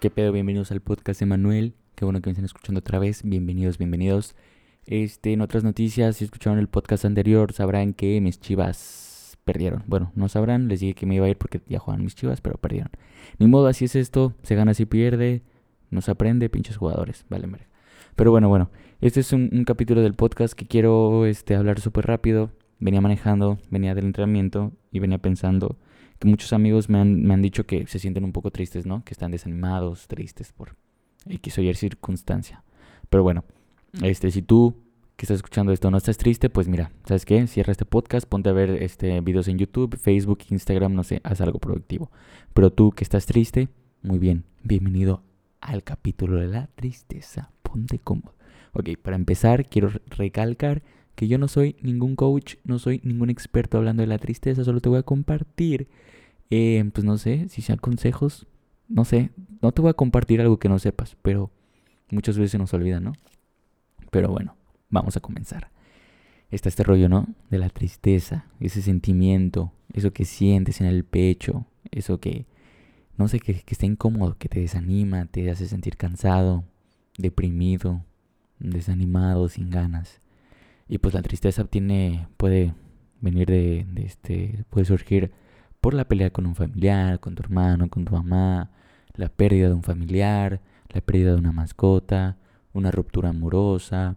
¿Qué pedo? Bienvenidos al podcast de Manuel. Qué bueno que me estén escuchando otra vez. Bienvenidos, bienvenidos. Este, en otras noticias, si escucharon el podcast anterior, sabrán que mis chivas perdieron. Bueno, no sabrán, les dije que me iba a ir porque ya juegan mis chivas, pero perdieron. Ni modo, así es esto. Se gana, si pierde. No se aprende, pinches jugadores. Vale. Pero bueno, bueno. Este es un, un capítulo del podcast que quiero este, hablar súper rápido. Venía manejando, venía del entrenamiento y venía pensando que muchos amigos me han, me han dicho que se sienten un poco tristes, ¿no? Que están desanimados, tristes por X o Y circunstancia. Pero bueno, este, si tú que estás escuchando esto no estás triste, pues mira, ¿sabes qué? Cierra este podcast, ponte a ver este videos en YouTube, Facebook, Instagram, no sé, haz algo productivo. Pero tú que estás triste, muy bien, bienvenido al capítulo de la tristeza. Ponte cómodo. Ok, para empezar, quiero recalcar que yo no soy ningún coach, no soy ningún experto hablando de la tristeza, solo te voy a compartir, eh, pues no sé, si sean consejos, no sé, no te voy a compartir algo que no sepas, pero muchas veces nos olvida, ¿no? Pero bueno, vamos a comenzar. Está este rollo, ¿no? De la tristeza, ese sentimiento, eso que sientes en el pecho, eso que, no sé, que, que está incómodo, que te desanima, te hace sentir cansado, deprimido, desanimado, sin ganas. Y pues la tristeza tiene, puede venir de, este, puede surgir por la pelea con un familiar, con tu hermano, con tu mamá, la pérdida de un familiar, la pérdida de una mascota, una ruptura amorosa,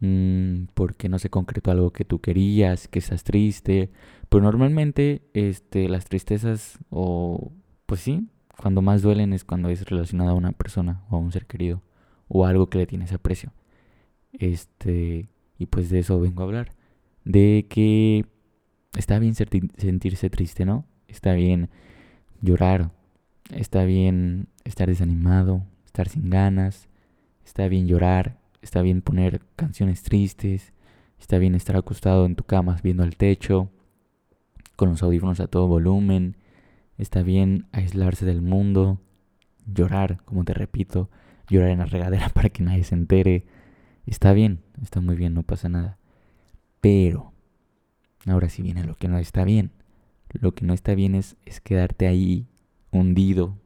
mmm, porque no se concretó algo que tú querías, que estás triste. Pero normalmente este, las tristezas, o pues sí, cuando más duelen es cuando es relacionada a una persona o a un ser querido o algo que le tienes aprecio. Este, y pues de eso vengo a hablar. De que está bien sentirse triste, ¿no? Está bien llorar. Está bien estar desanimado, estar sin ganas. Está bien llorar. Está bien poner canciones tristes. Está bien estar acostado en tu cama viendo al techo. Con los audífonos a todo volumen. Está bien aislarse del mundo. Llorar, como te repito. Llorar en la regadera para que nadie se entere Está bien, está muy bien, no pasa nada. Pero, ahora sí viene lo que no está bien. Lo que no está bien es, es quedarte ahí hundido,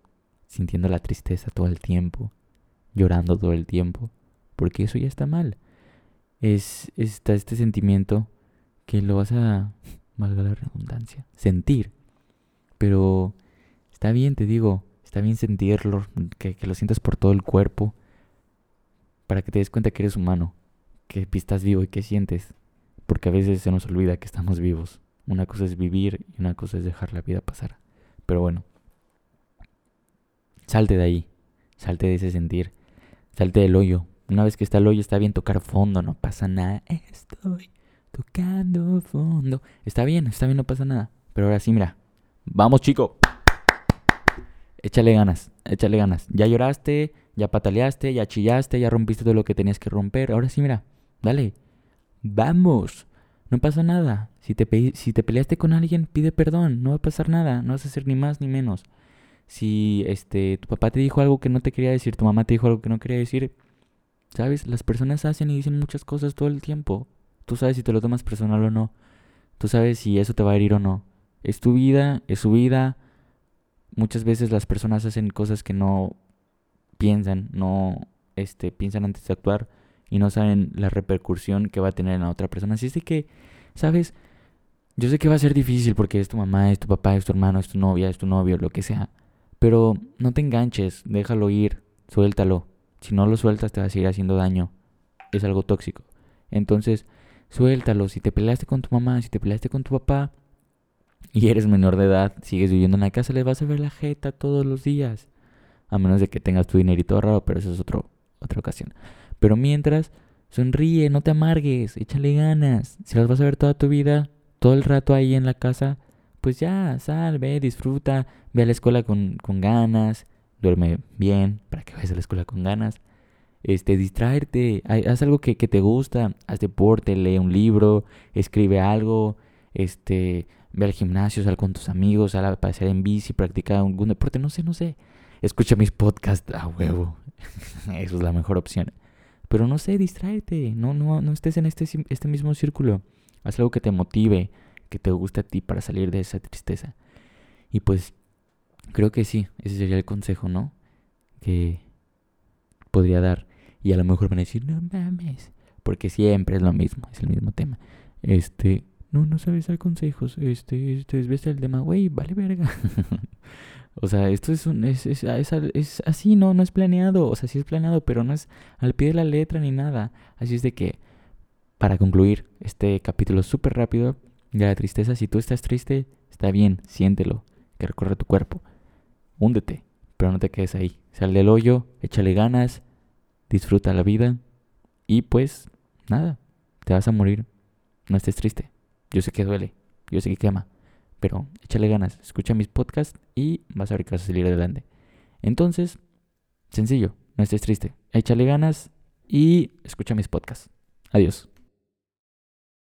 sintiendo la tristeza todo el tiempo, llorando todo el tiempo, porque eso ya está mal. Es está este sentimiento que lo vas a, valga la redundancia, sentir. Pero está bien, te digo, está bien sentirlo, que, que lo sientas por todo el cuerpo, para que te des cuenta que eres humano, que estás vivo y que sientes, porque a veces se nos olvida que estamos vivos. Una cosa es vivir y una cosa es dejar la vida pasar. Pero bueno, salte de ahí, salte de ese sentir, salte del hoyo. Una vez que está el hoyo está bien tocar fondo, no pasa nada. Estoy tocando fondo. Está bien, está bien, no pasa nada. Pero ahora sí, mira. Vamos, chico. Échale ganas, échale ganas. Ya lloraste, ya pataleaste, ya chillaste, ya rompiste todo lo que tenías que romper. Ahora sí, mira, dale. Vamos. No pasa nada. Si te, si te peleaste con alguien, pide perdón. No va a pasar nada. No vas a hacer ni más ni menos. Si este tu papá te dijo algo que no te quería decir, tu mamá te dijo algo que no quería decir, ¿sabes? Las personas hacen y dicen muchas cosas todo el tiempo. Tú sabes si te lo tomas personal o no. Tú sabes si eso te va a herir o no. Es tu vida, es su vida. Muchas veces las personas hacen cosas que no piensan, no este, piensan antes de actuar y no saben la repercusión que va a tener en la otra persona. Así es de que, ¿sabes? Yo sé que va a ser difícil porque es tu mamá, es tu papá, es tu hermano, es tu novia, es tu novio, lo que sea. Pero no te enganches, déjalo ir, suéltalo. Si no lo sueltas te va a seguir haciendo daño. Es algo tóxico. Entonces, suéltalo. Si te peleaste con tu mamá, si te peleaste con tu papá y eres menor de edad, sigues viviendo en la casa, le vas a ver la jeta todos los días a menos de que tengas tu dinerito raro, pero eso es otro, otra ocasión. Pero mientras, sonríe, no te amargues, échale ganas. Si las vas a ver toda tu vida, todo el rato ahí en la casa, pues ya, sal, ve, disfruta, ve a la escuela con, con ganas, duerme bien, para que vayas a la escuela con ganas. Este, distraerte, haz algo que, que te gusta, haz deporte, lee un libro, escribe algo, este, ve al gimnasio, sal con tus amigos, sal a pasear en bici, practica algún deporte, no sé, no sé escucha mis podcasts a huevo. Eso es la mejor opción. Pero no sé, distráete. No, no, no estés en este, este mismo círculo. Haz algo que te motive, que te guste a ti para salir de esa tristeza. Y pues creo que sí, ese sería el consejo, ¿no? Que podría dar. Y a lo mejor van a decir, no mames, porque siempre es lo mismo, es el mismo tema. Este, no, no sabes dar consejos, este, este, ves el tema, güey, vale verga. o sea, esto es, un, es, es, es, así, no, no es planeado, o sea, sí es planeado, pero no es al pie de la letra ni nada. Así es de que, para concluir este capítulo súper rápido de la tristeza, si tú estás triste, está bien, siéntelo, que recorre tu cuerpo. Húndete, pero no te quedes ahí. Sal del hoyo, échale ganas, disfruta la vida y pues nada, te vas a morir. No estés triste. Yo sé que duele, yo sé que quema, pero échale ganas, escucha mis podcasts y vas a ver que vas a salir adelante. Entonces, sencillo, no estés triste, échale ganas y escucha mis podcasts. Adiós.